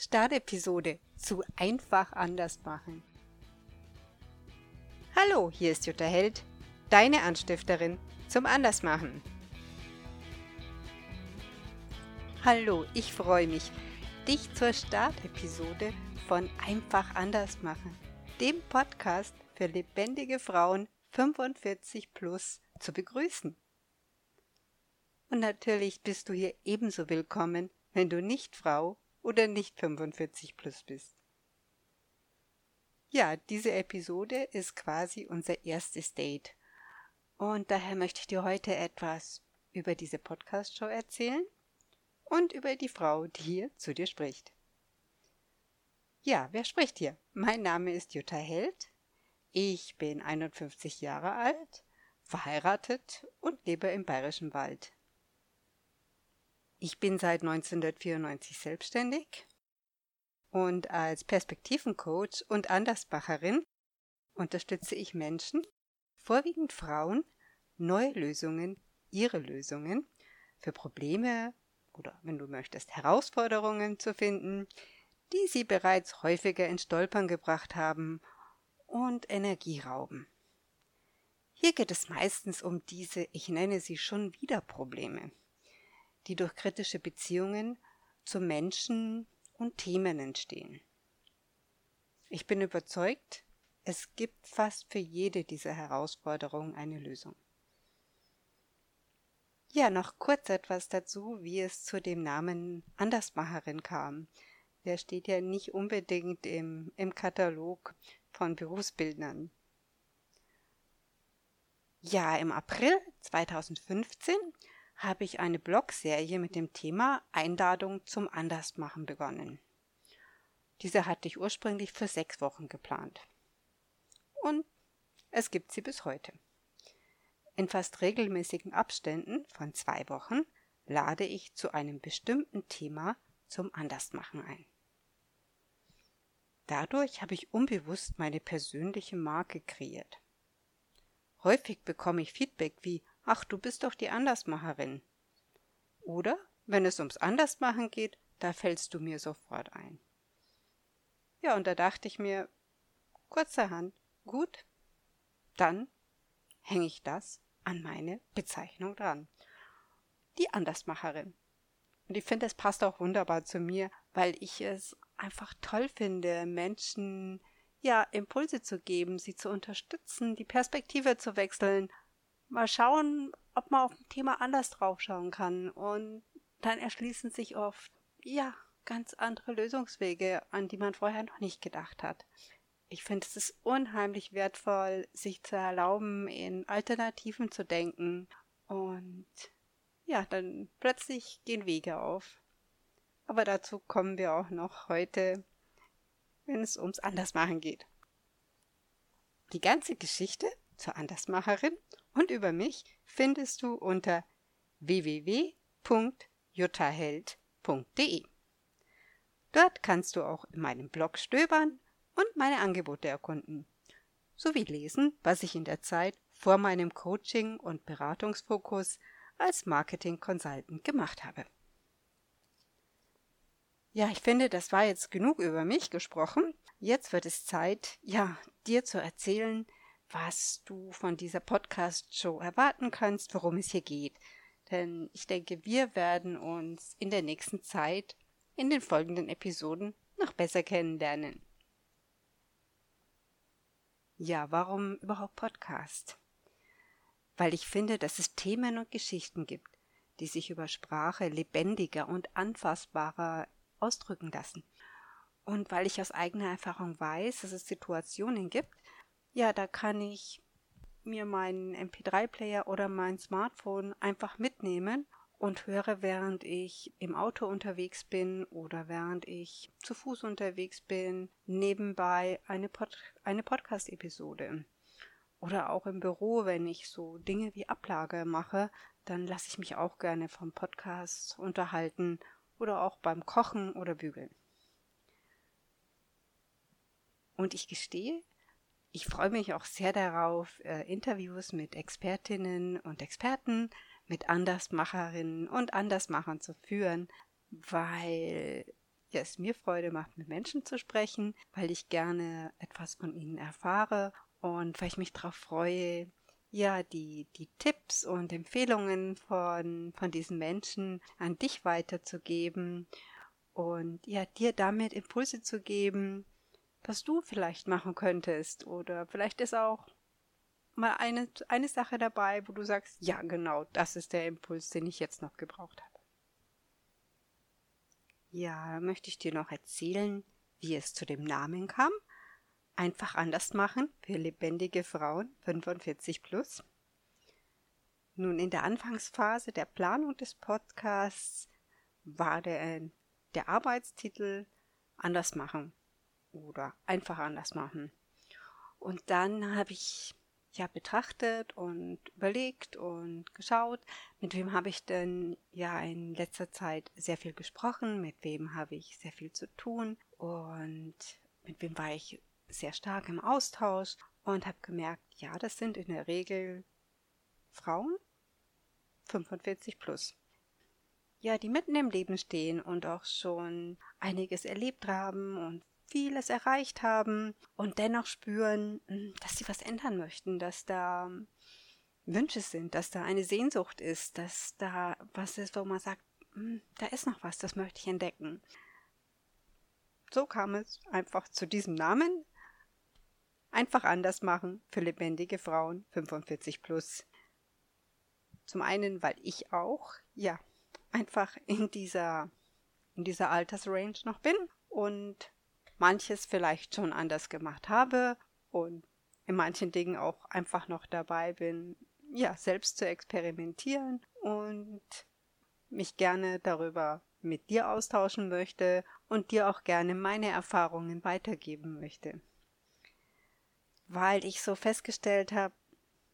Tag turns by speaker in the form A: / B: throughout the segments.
A: Startepisode zu Einfach anders machen. Hallo, hier ist Jutta Held, deine Anstifterin zum Andersmachen. Hallo, ich freue mich, dich zur Startepisode von Einfach anders machen, dem Podcast für lebendige Frauen 45 plus zu begrüßen. Und natürlich bist du hier ebenso willkommen, wenn du nicht Frau oder nicht 45 plus bist. Ja, diese Episode ist quasi unser erstes Date. Und daher möchte ich dir heute etwas über diese Podcast-Show erzählen und über die Frau, die hier zu dir spricht. Ja, wer spricht hier? Mein Name ist Jutta Held. Ich bin 51 Jahre alt, verheiratet und lebe im Bayerischen Wald. Ich bin seit 1994 selbstständig und als Perspektivencoach und Andersbacherin unterstütze ich Menschen, vorwiegend Frauen, neue Lösungen, ihre Lösungen für Probleme oder, wenn du möchtest, Herausforderungen zu finden, die sie bereits häufiger ins Stolpern gebracht haben und Energie rauben. Hier geht es meistens um diese, ich nenne sie schon wieder Probleme die durch kritische Beziehungen zu Menschen und Themen entstehen. Ich bin überzeugt, es gibt fast für jede dieser Herausforderungen eine Lösung. Ja, noch kurz etwas dazu, wie es zu dem Namen Andersmacherin kam. Der steht ja nicht unbedingt im, im Katalog von Berufsbildnern. Ja, im April 2015 habe ich eine Blogserie mit dem Thema Einladung zum Andersmachen begonnen. Diese hatte ich ursprünglich für sechs Wochen geplant. Und es gibt sie bis heute. In fast regelmäßigen Abständen von zwei Wochen lade ich zu einem bestimmten Thema zum Andersmachen ein. Dadurch habe ich unbewusst meine persönliche Marke kreiert. Häufig bekomme ich Feedback wie Ach, du bist doch die Andersmacherin. Oder, wenn es ums Andersmachen geht, da fällst du mir sofort ein. Ja, und da dachte ich mir, kurzerhand, gut, dann hänge ich das an meine Bezeichnung dran. Die Andersmacherin. Und ich finde, es passt auch wunderbar zu mir, weil ich es einfach toll finde, Menschen ja Impulse zu geben, sie zu unterstützen, die Perspektive zu wechseln mal schauen, ob man auf ein Thema anders draufschauen kann. Und dann erschließen sich oft, ja, ganz andere Lösungswege, an die man vorher noch nicht gedacht hat. Ich finde, es ist unheimlich wertvoll, sich zu erlauben, in Alternativen zu denken. Und ja, dann plötzlich gehen Wege auf. Aber dazu kommen wir auch noch heute, wenn es ums Andersmachen geht. Die ganze Geschichte zur Andersmacherin und über mich findest du unter www.juttaheld.de. Dort kannst du auch in meinem Blog stöbern und meine Angebote erkunden, sowie lesen, was ich in der Zeit vor meinem Coaching- und Beratungsfokus als Marketing Consultant gemacht habe. Ja, ich finde, das war jetzt genug über mich gesprochen. Jetzt wird es Zeit, ja, dir zu erzählen, was du von dieser Podcast-Show erwarten kannst, worum es hier geht. Denn ich denke, wir werden uns in der nächsten Zeit in den folgenden Episoden noch besser kennenlernen. Ja, warum überhaupt Podcast? Weil ich finde, dass es Themen und Geschichten gibt, die sich über Sprache lebendiger und anfassbarer ausdrücken lassen. Und weil ich aus eigener Erfahrung weiß, dass es Situationen gibt, ja, da kann ich mir meinen MP3-Player oder mein Smartphone einfach mitnehmen und höre, während ich im Auto unterwegs bin oder während ich zu Fuß unterwegs bin, nebenbei eine, Pod eine Podcast-Episode. Oder auch im Büro, wenn ich so Dinge wie Ablage mache, dann lasse ich mich auch gerne vom Podcast unterhalten oder auch beim Kochen oder Bügeln. Und ich gestehe, ich freue mich auch sehr darauf, äh, Interviews mit Expertinnen und Experten, mit Andersmacherinnen und Andersmachern zu führen, weil ja, es mir Freude macht, mit Menschen zu sprechen, weil ich gerne etwas von ihnen erfahre und weil ich mich darauf freue, ja, die, die Tipps und Empfehlungen von, von diesen Menschen an dich weiterzugeben und ja, dir damit Impulse zu geben, was du vielleicht machen könntest oder vielleicht ist auch mal eine, eine Sache dabei, wo du sagst, ja, genau, das ist der Impuls, den ich jetzt noch gebraucht habe. Ja, möchte ich dir noch erzählen, wie es zu dem Namen kam. Einfach anders machen für lebendige Frauen 45 plus. Nun, in der Anfangsphase der Planung des Podcasts war der, der Arbeitstitel Anders machen oder einfach anders machen. Und dann habe ich ja betrachtet und überlegt und geschaut, mit wem habe ich denn ja in letzter Zeit sehr viel gesprochen, mit wem habe ich sehr viel zu tun und mit wem war ich sehr stark im Austausch und habe gemerkt, ja, das sind in der Regel Frauen 45 plus. Ja, die mitten im Leben stehen und auch schon einiges erlebt haben und vieles erreicht haben und dennoch spüren, hm, dass sie was ändern möchten, dass da Wünsche sind, dass da eine Sehnsucht ist, dass da was ist, wo man sagt, hm, da ist noch was, das möchte ich entdecken. So kam es einfach zu diesem Namen. Einfach anders machen für lebendige Frauen 45 plus. Zum einen, weil ich auch, ja, einfach in dieser, in dieser Altersrange noch bin und manches vielleicht schon anders gemacht habe und in manchen Dingen auch einfach noch dabei bin, ja, selbst zu experimentieren und mich gerne darüber mit dir austauschen möchte und dir auch gerne meine Erfahrungen weitergeben möchte. Weil ich so festgestellt habe,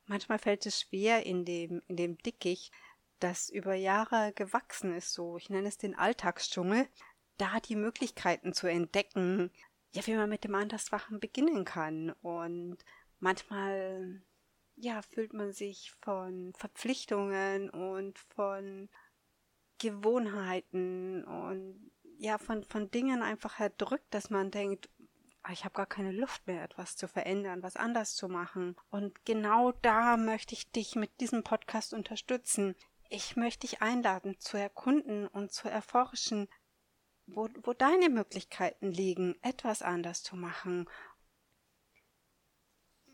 A: manchmal fällt es schwer in dem, in dem Dickicht, das über Jahre gewachsen ist, so, ich nenne es den Alltagsdschungel, da die Möglichkeiten zu entdecken, ja, wie man mit dem Anderswachen beginnen kann. Und manchmal, ja, fühlt man sich von Verpflichtungen und von Gewohnheiten und ja, von, von Dingen einfach erdrückt, dass man denkt, ah, ich habe gar keine Luft mehr, etwas zu verändern, was anders zu machen. Und genau da möchte ich dich mit diesem Podcast unterstützen. Ich möchte dich einladen, zu erkunden und zu erforschen, wo, wo deine Möglichkeiten liegen, etwas anders zu machen.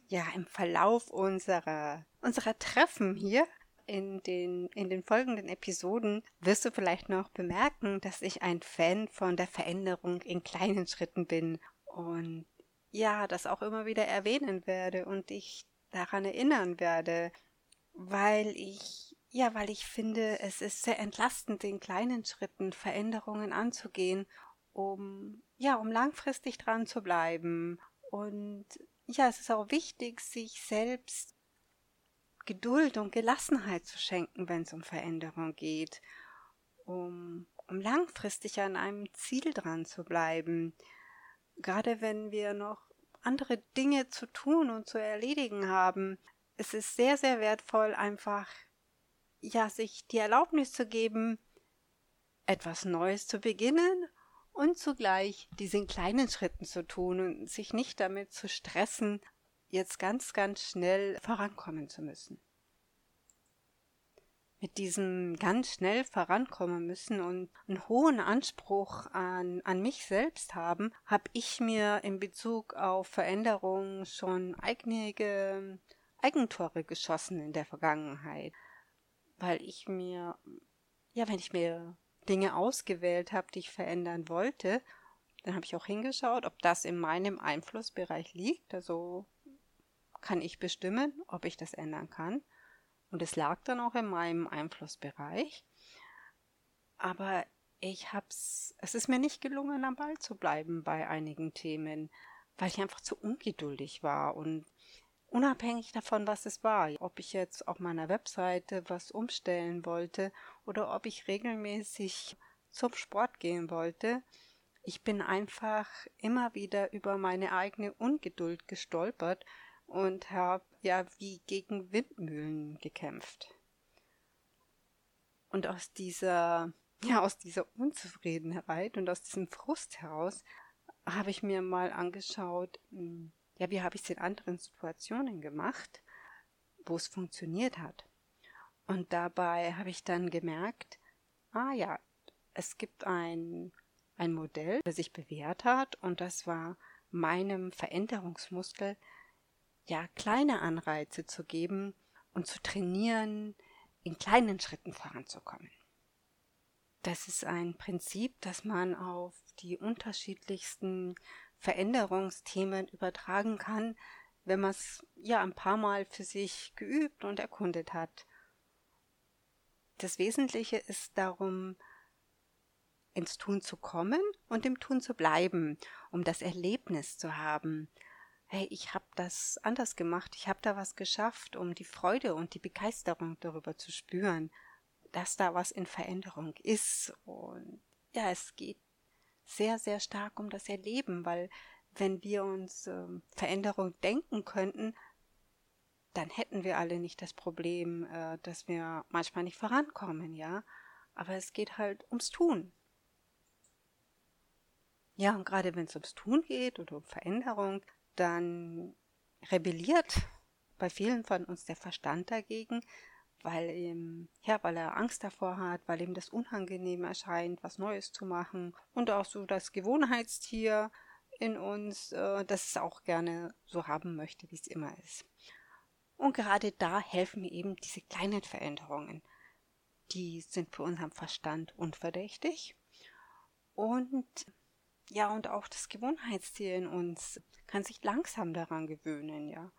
A: Ja, im Verlauf unserer, unserer Treffen hier in den, in den folgenden Episoden wirst du vielleicht noch bemerken, dass ich ein Fan von der Veränderung in kleinen Schritten bin und ja, das auch immer wieder erwähnen werde und dich daran erinnern werde, weil ich ja, weil ich finde, es ist sehr entlastend, in kleinen Schritten Veränderungen anzugehen, um, ja, um langfristig dran zu bleiben. Und ja, es ist auch wichtig, sich selbst Geduld und Gelassenheit zu schenken, wenn es um Veränderung geht, um, um langfristig an einem Ziel dran zu bleiben. Gerade wenn wir noch andere Dinge zu tun und zu erledigen haben, es ist sehr, sehr wertvoll, einfach ja, sich die Erlaubnis zu geben, etwas Neues zu beginnen und zugleich diesen kleinen Schritten zu tun und sich nicht damit zu stressen, jetzt ganz, ganz schnell vorankommen zu müssen. Mit diesem ganz schnell vorankommen müssen und einen hohen Anspruch an, an mich selbst haben, habe ich mir in Bezug auf Veränderungen schon einige Eigentore geschossen in der Vergangenheit weil ich mir, ja, wenn ich mir Dinge ausgewählt habe, die ich verändern wollte, dann habe ich auch hingeschaut, ob das in meinem Einflussbereich liegt. Also kann ich bestimmen, ob ich das ändern kann. Und es lag dann auch in meinem Einflussbereich. Aber ich hab's, es ist mir nicht gelungen, am Ball zu bleiben bei einigen Themen, weil ich einfach zu ungeduldig war und Unabhängig davon, was es war, ob ich jetzt auf meiner Webseite was umstellen wollte oder ob ich regelmäßig zum Sport gehen wollte, ich bin einfach immer wieder über meine eigene Ungeduld gestolpert und habe ja wie gegen Windmühlen gekämpft. Und aus dieser ja, aus dieser Unzufriedenheit und aus diesem Frust heraus habe ich mir mal angeschaut, hm, ja, wie habe ich es in anderen Situationen gemacht, wo es funktioniert hat. Und dabei habe ich dann gemerkt, ah ja, es gibt ein, ein Modell, das sich bewährt hat und das war meinem Veränderungsmuskel ja kleine Anreize zu geben und zu trainieren, in kleinen Schritten voranzukommen. Das ist ein Prinzip, das man auf die unterschiedlichsten Veränderungsthemen übertragen kann, wenn man es ja ein paar Mal für sich geübt und erkundet hat. Das Wesentliche ist darum, ins Tun zu kommen und im Tun zu bleiben, um das Erlebnis zu haben. Hey, ich habe das anders gemacht, ich habe da was geschafft, um die Freude und die Begeisterung darüber zu spüren, dass da was in Veränderung ist. Und ja, es geht sehr, sehr stark um das Erleben, weil wenn wir uns äh, Veränderung denken könnten, dann hätten wir alle nicht das Problem, äh, dass wir manchmal nicht vorankommen, ja. Aber es geht halt ums Tun. Ja, und gerade wenn es ums Tun geht oder um Veränderung, dann rebelliert bei vielen von uns der Verstand dagegen, weil ihm, ja, weil er Angst davor hat, weil ihm das unangenehm erscheint, was Neues zu machen. Und auch so das Gewohnheitstier in uns, äh, das es auch gerne so haben möchte, wie es immer ist. Und gerade da helfen mir eben diese kleinen Veränderungen. Die sind für unseren Verstand unverdächtig und ja, und auch das Gewohnheitstier in uns kann sich langsam daran gewöhnen, ja.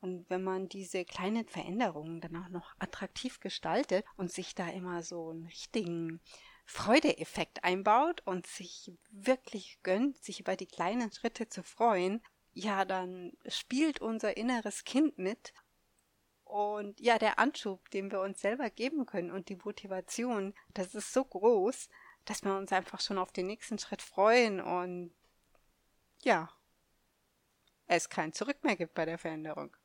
A: Und wenn man diese kleinen Veränderungen dann auch noch attraktiv gestaltet und sich da immer so einen richtigen Freudeeffekt einbaut und sich wirklich gönnt, sich über die kleinen Schritte zu freuen, ja, dann spielt unser inneres Kind mit. Und ja, der Anschub, den wir uns selber geben können und die Motivation, das ist so groß, dass wir uns einfach schon auf den nächsten Schritt freuen und ja, es kein Zurück mehr gibt bei der Veränderung.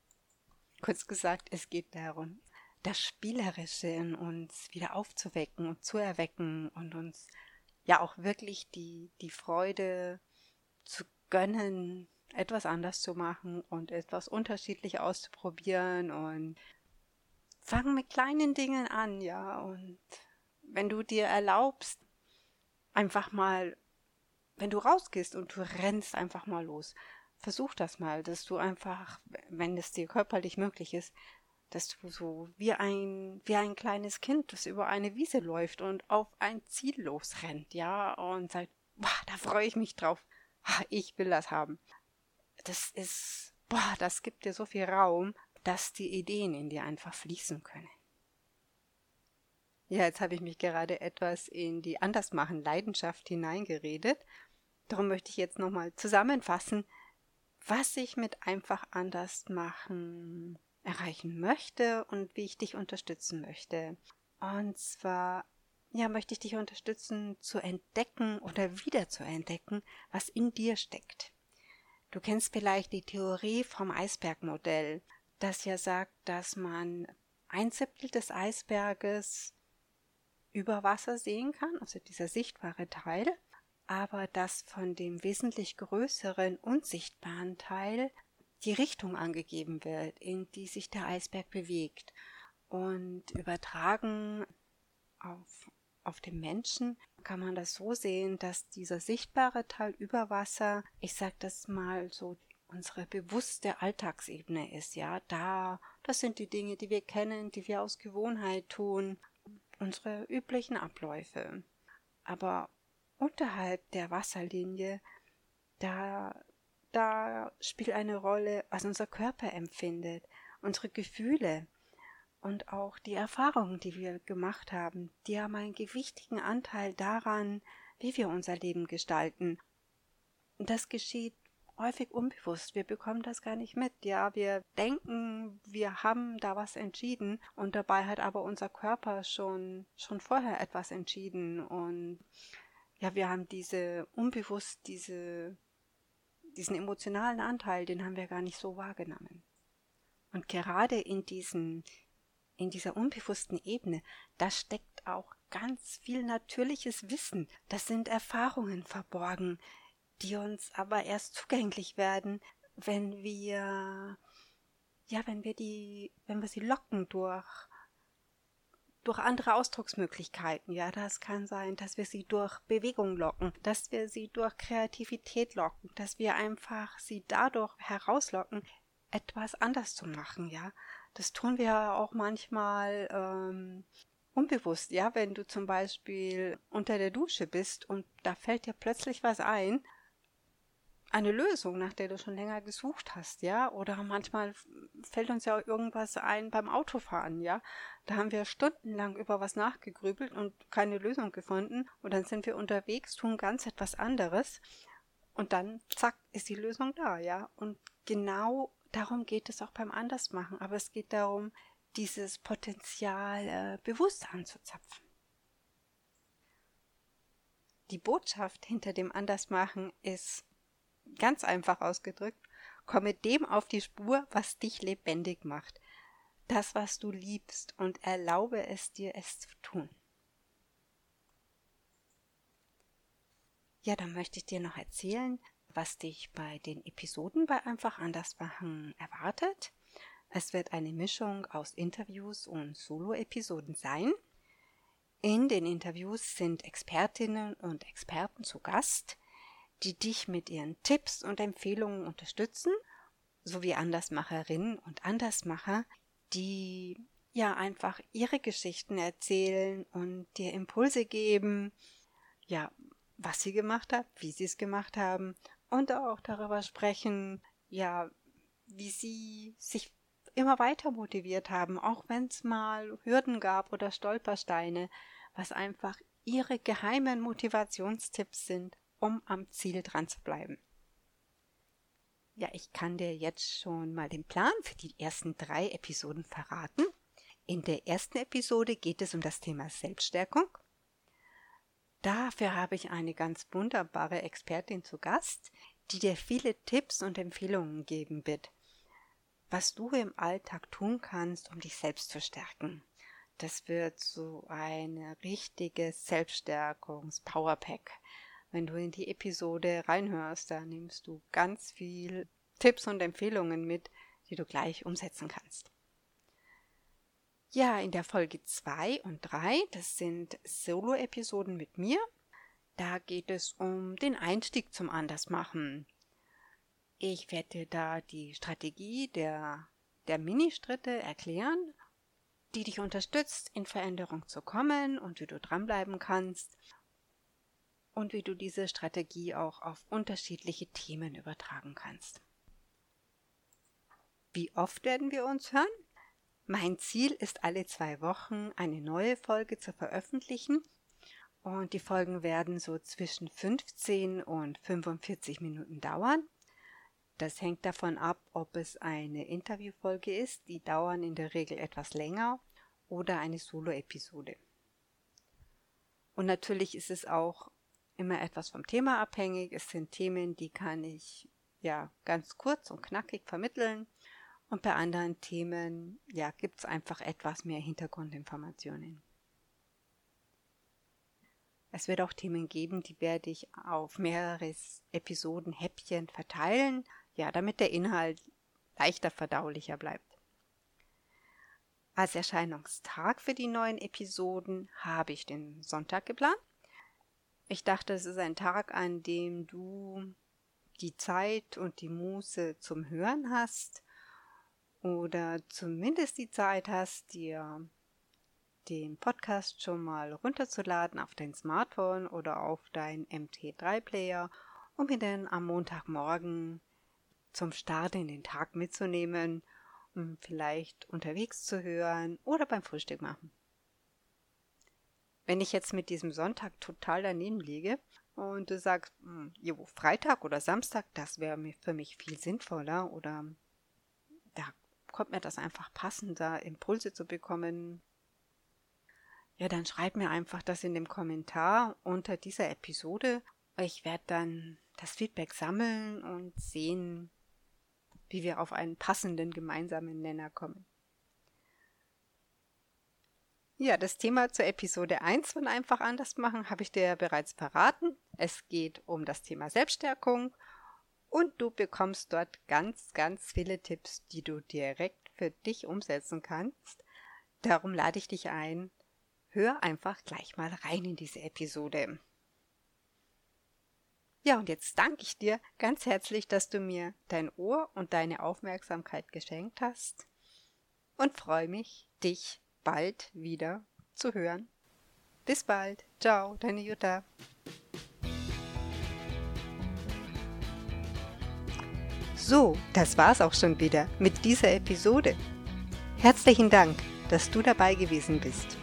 A: Kurz gesagt, es geht darum, das Spielerische in uns wieder aufzuwecken und zu erwecken und uns ja auch wirklich die, die Freude zu gönnen, etwas anders zu machen und etwas unterschiedlich auszuprobieren und fangen mit kleinen Dingen an, ja, und wenn du dir erlaubst, einfach mal, wenn du rausgehst und du rennst einfach mal los, versuch das mal, dass du einfach, wenn es dir körperlich möglich ist, dass du so wie ein, wie ein kleines Kind, das über eine Wiese läuft und auf ein Ziel losrennt, ja, und sagt, boah, da freue ich mich drauf. Ich will das haben. Das ist, boah, das gibt dir so viel Raum, dass die Ideen in dir einfach fließen können. Ja, jetzt habe ich mich gerade etwas in die Andersmachen Leidenschaft hineingeredet. Darum möchte ich jetzt nochmal zusammenfassen, was ich mit einfach anders machen erreichen möchte und wie ich dich unterstützen möchte. Und zwar, ja, möchte ich dich unterstützen zu entdecken oder wieder zu entdecken, was in dir steckt. Du kennst vielleicht die Theorie vom Eisbergmodell, das ja sagt, dass man ein Siebtel des Eisberges über Wasser sehen kann, also dieser sichtbare Teil, aber dass von dem wesentlich größeren unsichtbaren Teil die Richtung angegeben wird, in die sich der Eisberg bewegt. Und übertragen auf, auf den Menschen kann man das so sehen, dass dieser sichtbare Teil über Wasser, ich sag das mal so, unsere bewusste Alltagsebene ist, ja, da, das sind die Dinge, die wir kennen, die wir aus Gewohnheit tun, unsere üblichen Abläufe. Aber unterhalb der Wasserlinie, da, da spielt eine Rolle, was unser Körper empfindet, unsere Gefühle und auch die Erfahrungen, die wir gemacht haben, die haben einen gewichtigen Anteil daran, wie wir unser Leben gestalten. Das geschieht häufig unbewusst. Wir bekommen das gar nicht mit. Ja, wir denken, wir haben da was entschieden und dabei hat aber unser Körper schon, schon vorher etwas entschieden und ja, wir haben diese unbewusst diese, diesen emotionalen Anteil, den haben wir gar nicht so wahrgenommen. Und gerade in diesen, in dieser unbewussten Ebene, da steckt auch ganz viel natürliches Wissen. Das sind Erfahrungen verborgen, die uns aber erst zugänglich werden, wenn wir ja, wenn wir die, wenn wir sie locken durch durch andere Ausdrucksmöglichkeiten. Ja, das kann sein, dass wir sie durch Bewegung locken, dass wir sie durch Kreativität locken, dass wir einfach sie dadurch herauslocken, etwas anders zu machen. Ja, das tun wir auch manchmal ähm, unbewusst. Ja, wenn du zum Beispiel unter der Dusche bist und da fällt dir plötzlich was ein, eine Lösung, nach der du schon länger gesucht hast, ja? Oder manchmal fällt uns ja irgendwas ein beim Autofahren, ja? Da haben wir stundenlang über was nachgegrübelt und keine Lösung gefunden und dann sind wir unterwegs, tun ganz etwas anderes und dann zack ist die Lösung da, ja? Und genau darum geht es auch beim Andersmachen, aber es geht darum, dieses Potenzial äh, bewusst anzuzapfen. Die Botschaft hinter dem Andersmachen ist Ganz einfach ausgedrückt, komme dem auf die Spur, was dich lebendig macht. Das, was du liebst, und erlaube es dir, es zu tun. Ja, dann möchte ich dir noch erzählen, was dich bei den Episoden bei Einfach anders machen erwartet. Es wird eine Mischung aus Interviews und Solo-Episoden sein. In den Interviews sind Expertinnen und Experten zu Gast, die dich mit ihren Tipps und Empfehlungen unterstützen, sowie Andersmacherinnen und Andersmacher, die ja einfach ihre Geschichten erzählen und dir Impulse geben, ja, was sie gemacht haben, wie sie es gemacht haben und auch darüber sprechen, ja, wie sie sich immer weiter motiviert haben, auch wenn es mal Hürden gab oder Stolpersteine, was einfach ihre geheimen Motivationstipps sind, um am Ziel dran zu bleiben. Ja, ich kann dir jetzt schon mal den Plan für die ersten drei Episoden verraten. In der ersten Episode geht es um das Thema Selbststärkung. Dafür habe ich eine ganz wunderbare Expertin zu Gast, die dir viele Tipps und Empfehlungen geben wird, was du im Alltag tun kannst, um dich selbst zu stärken. Das wird so eine richtige Selbststärkungs-Powerpack. Wenn du in die Episode reinhörst, da nimmst du ganz viel Tipps und Empfehlungen mit, die du gleich umsetzen kannst. Ja, in der Folge 2 und 3, das sind Solo-Episoden mit mir. Da geht es um den Einstieg zum Andersmachen. Ich werde dir da die Strategie der, der Mini-Stritte erklären, die dich unterstützt, in Veränderung zu kommen und wie du dranbleiben kannst und wie du diese Strategie auch auf unterschiedliche Themen übertragen kannst. Wie oft werden wir uns hören? Mein Ziel ist alle zwei Wochen eine neue Folge zu veröffentlichen und die Folgen werden so zwischen 15 und 45 Minuten dauern. Das hängt davon ab, ob es eine Interviewfolge ist, die dauern in der Regel etwas länger, oder eine Solo-Episode. Und natürlich ist es auch immer etwas vom Thema abhängig. Es sind Themen, die kann ich ja ganz kurz und knackig vermitteln. Und bei anderen Themen, ja, gibt es einfach etwas mehr Hintergrundinformationen. Es wird auch Themen geben, die werde ich auf mehrere Episoden Häppchen verteilen, ja, damit der Inhalt leichter verdaulicher bleibt. Als Erscheinungstag für die neuen Episoden habe ich den Sonntag geplant. Ich dachte, es ist ein Tag, an dem du die Zeit und die Muße zum Hören hast oder zumindest die Zeit hast, dir den Podcast schon mal runterzuladen auf dein Smartphone oder auf dein MT3-Player, um ihn dann am Montagmorgen zum Start in den Tag mitzunehmen, um vielleicht unterwegs zu hören oder beim Frühstück machen. Wenn ich jetzt mit diesem Sonntag total daneben liege und du sagst, hm, jo, Freitag oder Samstag, das wäre für mich viel sinnvoller oder da kommt mir das einfach passender, Impulse zu bekommen, ja, dann schreib mir einfach das in dem Kommentar unter dieser Episode. Ich werde dann das Feedback sammeln und sehen, wie wir auf einen passenden gemeinsamen Nenner kommen. Ja, das Thema zur Episode 1 von Einfach anders machen habe ich dir ja bereits verraten. Es geht um das Thema Selbststärkung und du bekommst dort ganz, ganz viele Tipps, die du direkt für dich umsetzen kannst. Darum lade ich dich ein, hör einfach gleich mal rein in diese Episode. Ja, und jetzt danke ich dir ganz herzlich, dass du mir dein Ohr und deine Aufmerksamkeit geschenkt hast und freue mich, dich bald wieder zu hören. Bis bald. Ciao, deine Jutta. So, das war's auch schon wieder mit dieser Episode. Herzlichen Dank, dass du dabei gewesen bist.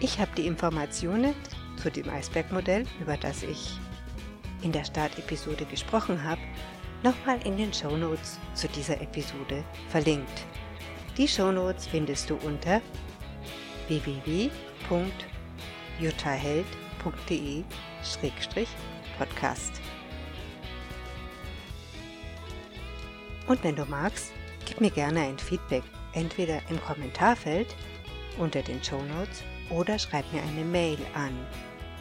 A: Ich habe die Informationen zu dem Eisbergmodell, über das ich in der Startepisode gesprochen habe, nochmal in den Shownotes zu dieser Episode verlinkt. Die Shownotes findest du unter www.jutaheld.de-podcast. Und wenn du magst, gib mir gerne ein Feedback, entweder im Kommentarfeld unter den Shownotes oder schreib mir eine Mail an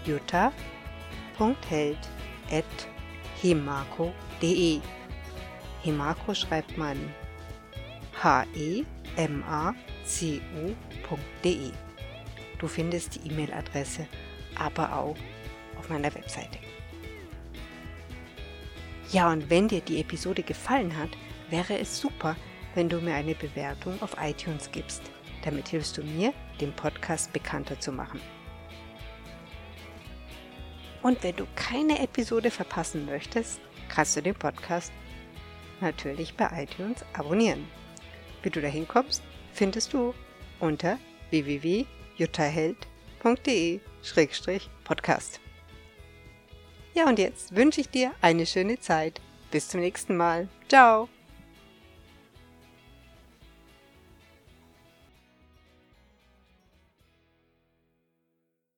A: jutta.held.hemako.de. Hemako schreibt man H-E macu.de. Du findest die E-Mail-Adresse aber auch auf meiner Webseite. Ja, und wenn dir die Episode gefallen hat, wäre es super, wenn du mir eine Bewertung auf iTunes gibst. Damit hilfst du mir, den Podcast bekannter zu machen. Und wenn du keine Episode verpassen möchtest, kannst du den Podcast natürlich bei iTunes abonnieren. Wie du dahin kommst, findest du unter www.juttaheld.de-podcast. Ja, und jetzt wünsche ich dir eine schöne Zeit. Bis zum nächsten Mal. Ciao.